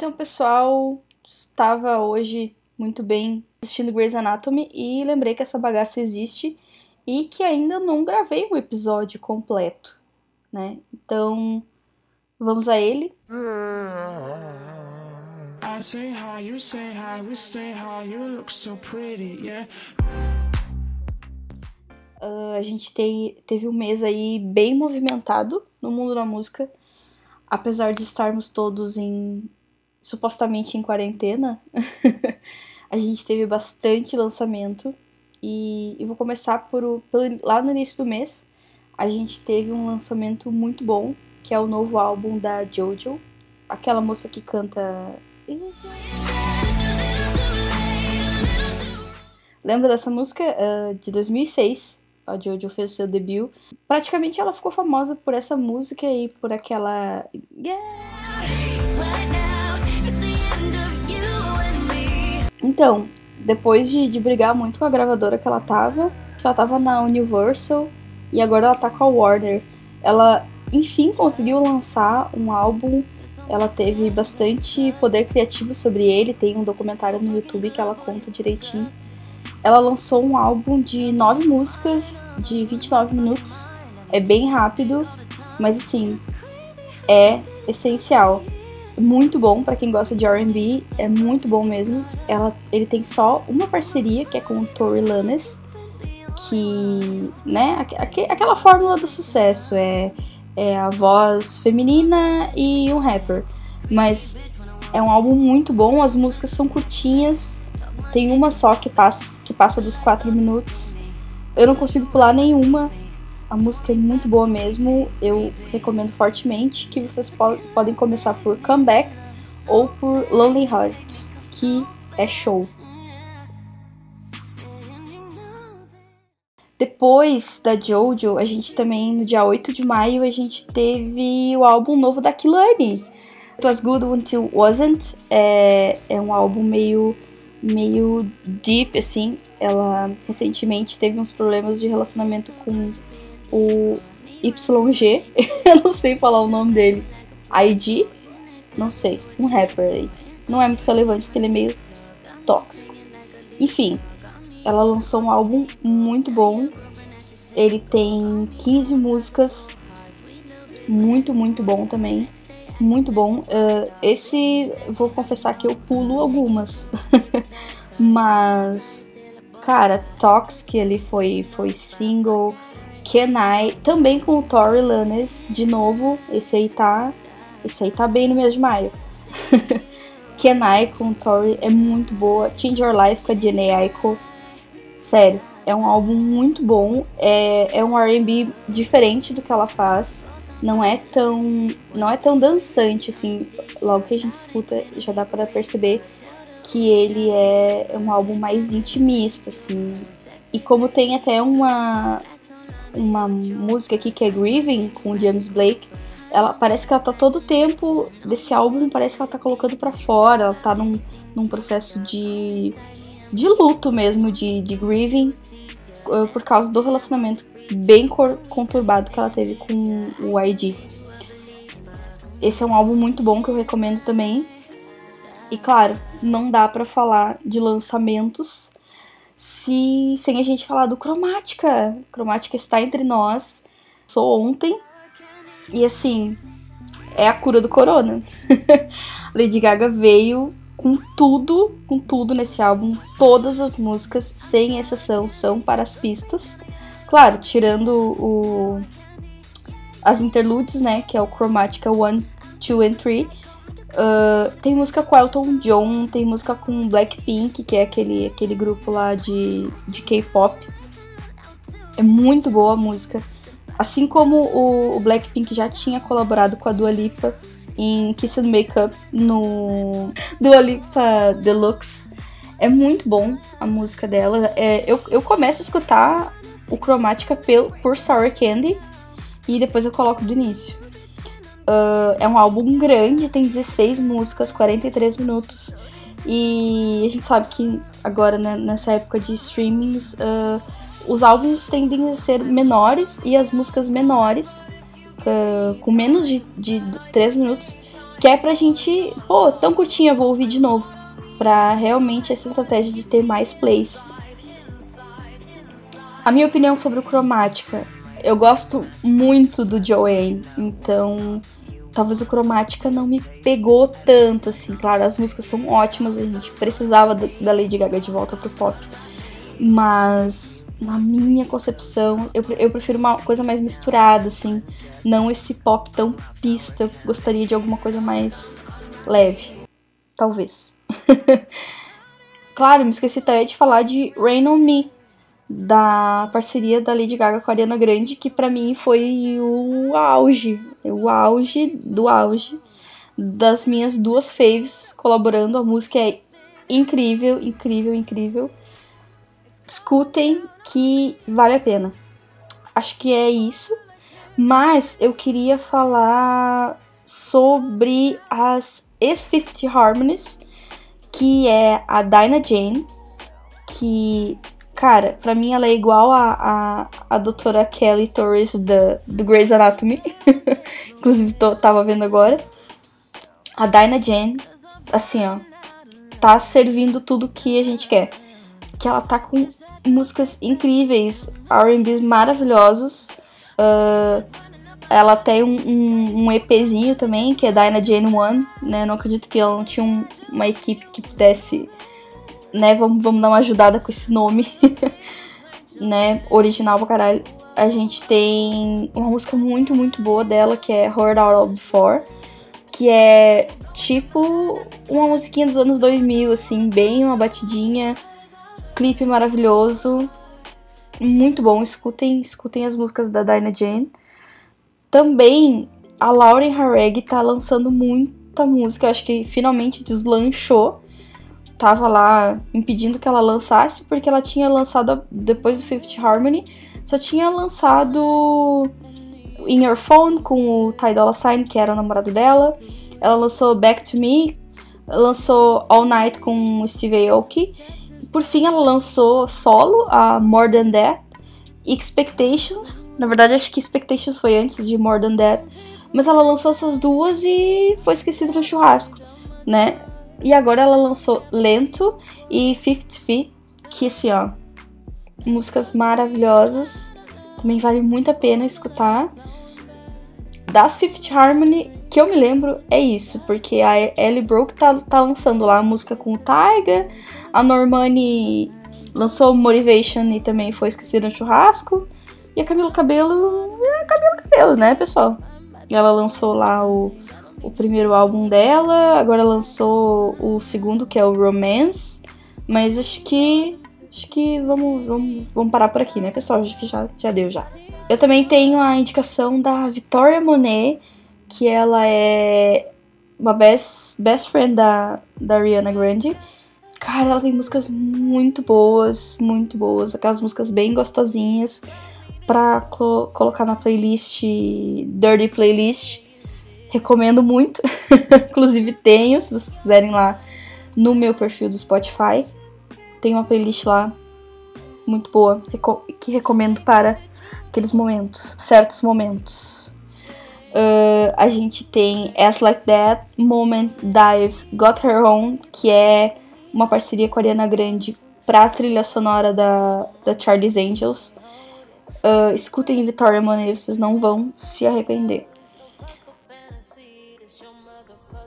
Então, pessoal, estava hoje muito bem assistindo Grey's Anatomy e lembrei que essa bagaça existe e que ainda não gravei o episódio completo, né? Então, vamos a ele. I say hi, you say hi, we stay high, you look so pretty, yeah. Uh, a gente tem, teve um mês aí bem movimentado no mundo da música, apesar de estarmos todos em supostamente em quarentena. a gente teve bastante lançamento e eu vou começar por, por lá no início do mês. A gente teve um lançamento muito bom, que é o novo álbum da Jojo, aquela moça que canta Lembra dessa música uh, de 2006? a Jojo fez seu debut. Praticamente ela ficou famosa por essa música e por aquela. Então, depois de, de brigar muito com a gravadora que ela tava, ela tava na Universal e agora ela tá com a Warner. Ela, enfim, conseguiu lançar um álbum. Ela teve bastante poder criativo sobre ele. Tem um documentário no YouTube que ela conta direitinho ela lançou um álbum de nove músicas de 29 minutos. É bem rápido, mas assim, é essencial. Muito bom para quem gosta de R&B, é muito bom mesmo. Ela, ele tem só uma parceria que é com o Tory Lanez, que, né, aqu aquela fórmula do sucesso é, é a voz feminina e um rapper. Mas é um álbum muito bom, as músicas são curtinhas, tem uma só que passa, que passa dos 4 minutos. Eu não consigo pular nenhuma. A música é muito boa mesmo. Eu recomendo fortemente que vocês po podem começar por Comeback ou por Lonely Hearts, que é show. Depois da Jojo, a gente também, no dia 8 de maio, a gente teve o álbum novo da Kilani. It Was Good Until Wasn't. É, é um álbum meio meio deep, assim. Ela recentemente teve uns problemas de relacionamento com o YG. eu não sei falar o nome dele. ID? Não sei. Um rapper aí. Não é muito relevante porque ele é meio tóxico. Enfim, ela lançou um álbum muito bom. Ele tem 15 músicas. Muito, muito bom também muito bom. Uh, esse, vou confessar que eu pulo algumas, mas, cara, Toxic ele foi, foi single. Kenai, também com o Tory Lanez, de novo, esse aí tá, esse aí tá bem no mês de maio. Kenai com o Tory é muito boa. Change Your Life com a Jenny Aiko, sério, é um álbum muito bom. É, é um R&B diferente do que ela faz não é tão não é tão dançante assim. Logo que a gente escuta, já dá para perceber que ele é um álbum mais intimista assim. E como tem até uma uma música aqui que é Grieving com James Blake, ela parece que ela tá todo o tempo desse álbum, parece que ela tá colocando para fora, ela tá num, num processo de de luto mesmo, de, de grieving uh, por causa do relacionamento bem conturbado que ela teve com o ID. Esse é um álbum muito bom que eu recomendo também. E claro, não dá para falar de lançamentos se sem a gente falar do Cromática. Cromática está entre nós. Sou ontem. E assim, é a cura do corona. Lady Gaga veio com tudo, com tudo nesse álbum. Todas as músicas, sem exceção, são para as pistas. Claro, tirando o, as interludes, né? Que é o Chromatica 1, 2 and 3. Uh, tem música com Elton John, tem música com Blackpink, que é aquele, aquele grupo lá de, de K-pop. É muito boa a música. Assim como o, o, Blackpink já tinha colaborado com a Dua Lipa em Kiss and Makeup no Dua Lipa Deluxe. É muito bom a música dela. É, eu, eu começo a escutar o Chromatica por Sour Candy e depois eu coloco do início. Uh, é um álbum grande, tem 16 músicas, 43 minutos. E a gente sabe que agora, né, nessa época de streamings, uh, os álbuns tendem a ser menores e as músicas menores, uh, com menos de, de 3 minutos, Que é pra gente, pô, tão curtinha, vou ouvir de novo. Pra realmente essa estratégia de ter mais plays. A minha opinião sobre o Cromática. Eu gosto muito do Joanne, então talvez o Cromática não me pegou tanto, assim. Claro, as músicas são ótimas, a gente precisava da Lady Gaga de volta pro pop. Mas, na minha concepção, eu, eu prefiro uma coisa mais misturada, assim. Não esse pop tão pista. Eu gostaria de alguma coisa mais leve. Talvez. claro, me esqueci até de falar de Rain on Me, da parceria da Lady Gaga com a Ariana Grande, que para mim foi o auge, o auge do auge das minhas duas faves colaborando. A música é incrível, incrível, incrível. Escutem que vale a pena. Acho que é isso. Mas eu queria falar sobre as ex-50 Harmonies, que é a Dinah Jane, que Cara, pra mim ela é igual a, a, a doutora Kelly Torres da, do Grey's Anatomy. Inclusive, tô, tava vendo agora. A Dinah Jane, assim, ó, tá servindo tudo que a gente quer. Que ela tá com músicas incríveis, R&Bs maravilhosos. Uh, ela tem um, um, um, EPzinho também, que é Dinah Jane One, né? Não acredito que ela não tinha um, uma equipe que pudesse né, vamos, vamos dar uma ajudada com esse nome, né, original pra caralho. A gente tem uma música muito, muito boa dela, que é Heard Out of Before, que é tipo uma musiquinha dos anos 2000, assim, bem uma batidinha, clipe maravilhoso, muito bom, escutem, escutem as músicas da Dinah Jane. Também a Lauren Harreg tá lançando muita música, acho que finalmente deslanchou tava lá impedindo que ela lançasse, porque ela tinha lançado, depois do Fifth Harmony, só tinha lançado In Your Phone com o Ty Dolla Sign, que era o namorado dela. Ela lançou Back to Me, lançou All Night com o Steve Aoki. Por fim, ela lançou solo, a More Than That, Expectations. Na verdade, acho que Expectations foi antes de More Than That. Mas ela lançou essas duas e foi esquecida no churrasco, né? E agora ela lançou Lento e Fifth Feet, que assim, ó, músicas maravilhosas. Também vale muito a pena escutar. Das Fifth Harmony, que eu me lembro, é isso, porque a Ellie Broke tá, tá lançando lá a música com o Taiga, a Normani lançou Motivation e também foi esquecida no churrasco, e a Camila Cabelo é a Camila Cabelo, né, pessoal? Ela lançou lá o o primeiro álbum dela, agora lançou o segundo, que é o Romance. Mas acho que. Acho que vamos, vamos, vamos parar por aqui, né, pessoal? Acho que já, já deu já. Eu também tenho a indicação da Victoria Monet, que ela é uma best, best friend da, da Ariana Grande. Cara, ela tem músicas muito boas, muito boas, aquelas músicas bem gostosinhas pra colocar na playlist Dirty Playlist. Recomendo muito. Inclusive tenho, se vocês quiserem lá no meu perfil do Spotify. Tem uma playlist lá muito boa que recomendo para aqueles momentos, certos momentos. Uh, a gente tem As Like That, Moment, Dive, Got Her Own, que é uma parceria com a Ariana Grande para a trilha sonora da, da Charlie's Angels. Uh, escutem Victoria Monet, vocês não vão se arrepender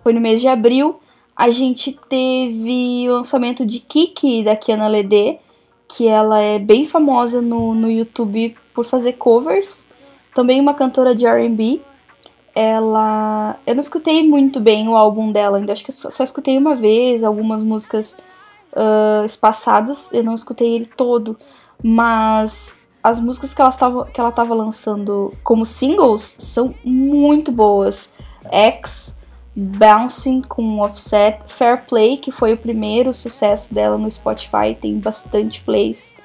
foi no mês de abril, a gente teve o lançamento de Kiki da Kiana Lede, que ela é bem famosa no, no YouTube por fazer covers, também uma cantora de R&B. Ela, eu não escutei muito bem o álbum dela, ainda. Acho que só, só escutei uma vez algumas músicas uh, espaçadas, eu não escutei ele todo, mas as músicas que ela estava que ela estava lançando como singles são muito boas. X Bouncing com Offset, Fair Play, que foi o primeiro sucesso dela no Spotify, tem bastante plays,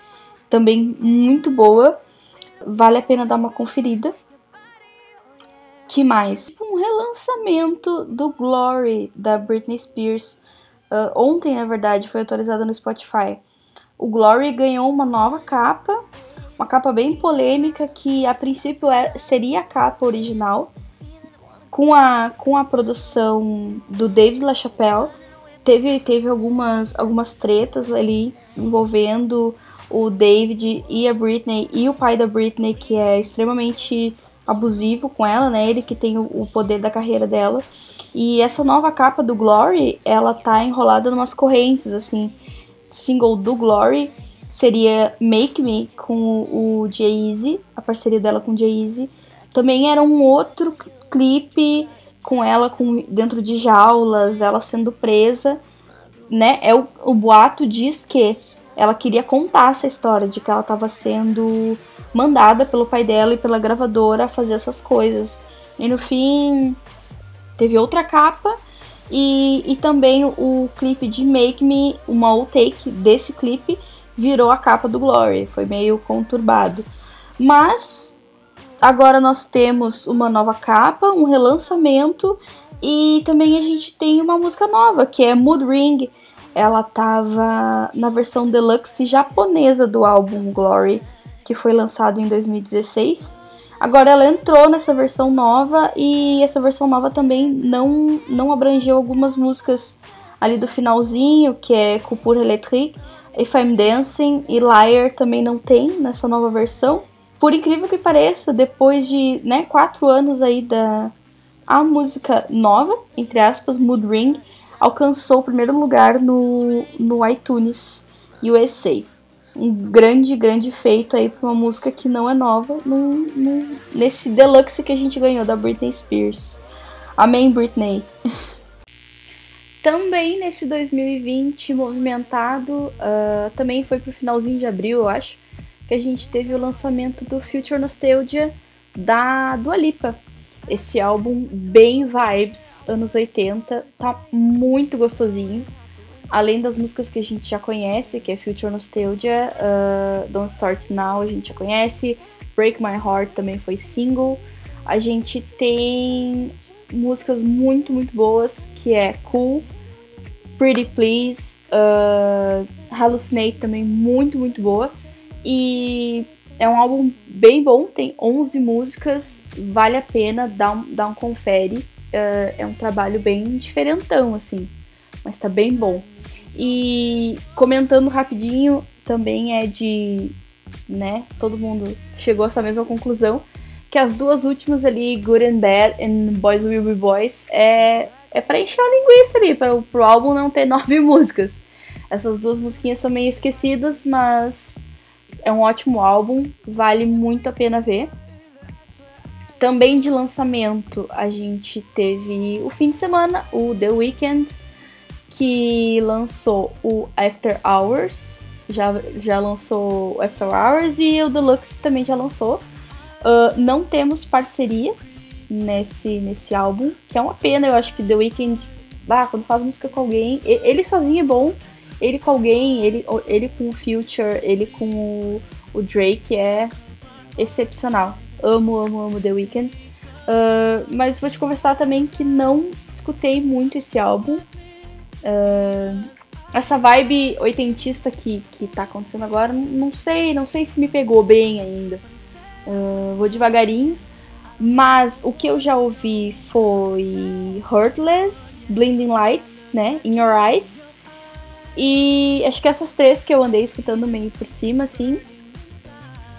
também muito boa, vale a pena dar uma conferida. Que mais? Um relançamento do Glory da Britney Spears. Uh, ontem, na verdade, foi atualizada no Spotify. O Glory ganhou uma nova capa, uma capa bem polêmica que a princípio era, seria a capa original, com a, com a produção do David LaChapelle, teve, teve algumas, algumas tretas ali envolvendo o David e a Britney e o pai da Britney, que é extremamente abusivo com ela, né? Ele que tem o, o poder da carreira dela. E essa nova capa do Glory, ela tá enrolada numas correntes, assim. Single do Glory seria Make Me com o Jay-Z, a parceria dela com Jay-Z. Também era um outro clipe com ela com, dentro de jaulas, ela sendo presa, né? É o, o boato diz que ela queria contar essa história de que ela estava sendo mandada pelo pai dela e pela gravadora a fazer essas coisas. E no fim teve outra capa e, e também o clipe de Make Me, uma outtake desse clipe, virou a capa do Glory. Foi meio conturbado. Mas Agora nós temos uma nova capa, um relançamento e também a gente tem uma música nova, que é Mood Ring. Ela tava na versão deluxe japonesa do álbum Glory, que foi lançado em 2016. Agora ela entrou nessa versão nova e essa versão nova também não, não abrangeu algumas músicas ali do finalzinho, que é Coupure Electrique, If I'm Dancing e Liar também não tem nessa nova versão. Por incrível que pareça, depois de né, quatro anos aí da a música nova, entre aspas, Mood Ring, alcançou o primeiro lugar no, no iTunes USA. Um grande, grande feito aí para uma música que não é nova no, no, nesse deluxe que a gente ganhou da Britney Spears. Amém, Britney. também nesse 2020 movimentado, uh, também foi pro finalzinho de abril, eu acho que a gente teve o lançamento do Future Nostalgia da Dua Lipa. Esse álbum bem vibes, anos 80, tá muito gostosinho. Além das músicas que a gente já conhece, que é Future Nostalgia, uh, Don't Start Now a gente já conhece, Break My Heart também foi single. A gente tem músicas muito, muito boas, que é Cool, Pretty Please, uh, Hallucinate também muito, muito boa. E é um álbum bem bom, tem 11 músicas, vale a pena dar um, um confere. Uh, é um trabalho bem diferentão, assim, mas tá bem bom. E comentando rapidinho, também é de, né, todo mundo chegou a essa mesma conclusão, que as duas últimas ali, Good and Bad e Boys Will Be Boys, é, é pra encher a linguiça ali, para pro álbum não ter nove músicas. Essas duas musiquinhas são meio esquecidas, mas é um ótimo álbum, vale muito a pena ver. Também de lançamento, a gente teve o fim de semana, o The Weeknd, que lançou o After Hours, já, já lançou o After Hours e o Deluxe também já lançou. Uh, não temos parceria nesse, nesse álbum, que é uma pena, eu acho que The Weeknd, ah, quando faz música com alguém, ele sozinho é bom, ele com alguém, ele, ele com o Future, ele com o, o Drake é excepcional. Amo, amo, amo The Weeknd. Uh, mas vou te conversar também que não escutei muito esse álbum. Uh, essa vibe oitentista que, que tá acontecendo agora, não sei, não sei se me pegou bem ainda. Uh, vou devagarinho. Mas o que eu já ouvi foi Heartless, Blinding Lights, né? In Your Eyes. E acho que essas três que eu andei escutando meio por cima, assim.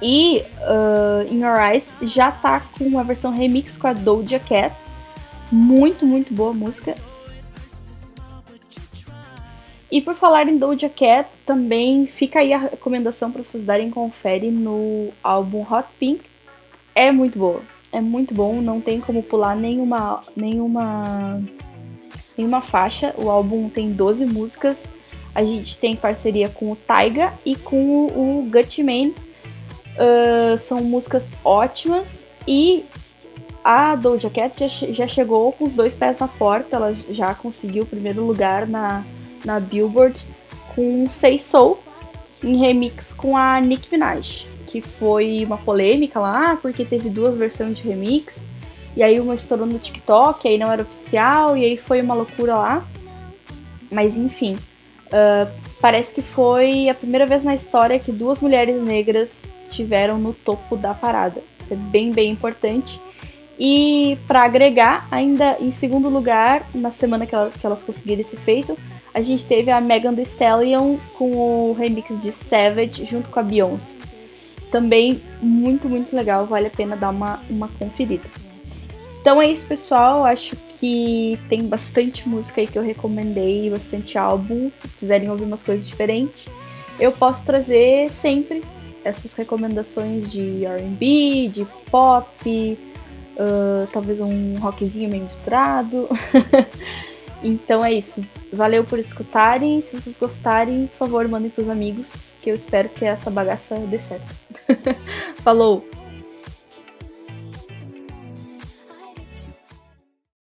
E uh, In Your Eyes já tá com uma versão remix com a Doja Cat. Muito, muito boa música. E por falar em Doja Cat, também fica aí a recomendação para vocês darem confere no álbum Hot Pink. É muito boa, é muito bom, não tem como pular nenhuma nenhuma nenhuma faixa. O álbum tem 12 músicas a gente tem parceria com o Taiga e com o Gutman. Uh, são músicas ótimas e a Doja Cat já, já chegou com os dois pés na porta, ela já conseguiu o primeiro lugar na, na Billboard com Say Soul em remix com a Nicki Minaj, que foi uma polêmica lá, porque teve duas versões de remix, e aí uma estourou no TikTok, aí não era oficial, e aí foi uma loucura lá. Mas enfim, Uh, parece que foi a primeira vez na história que duas mulheres negras tiveram no topo da parada. Isso é bem, bem importante. E para agregar, ainda em segundo lugar, na semana que, ela, que elas conseguiram esse feito, a gente teve a Megan Thee Stallion com o remix de Savage junto com a Beyoncé. Também muito, muito legal, vale a pena dar uma, uma conferida. Então é isso, pessoal. Acho que tem bastante música aí que eu recomendei, bastante álbum. Se vocês quiserem ouvir umas coisas diferentes, eu posso trazer sempre essas recomendações de RB, de pop, uh, talvez um rockzinho meio misturado. então é isso. Valeu por escutarem. Se vocês gostarem, por favor, mandem pros amigos, que eu espero que essa bagaça dê certo. Falou!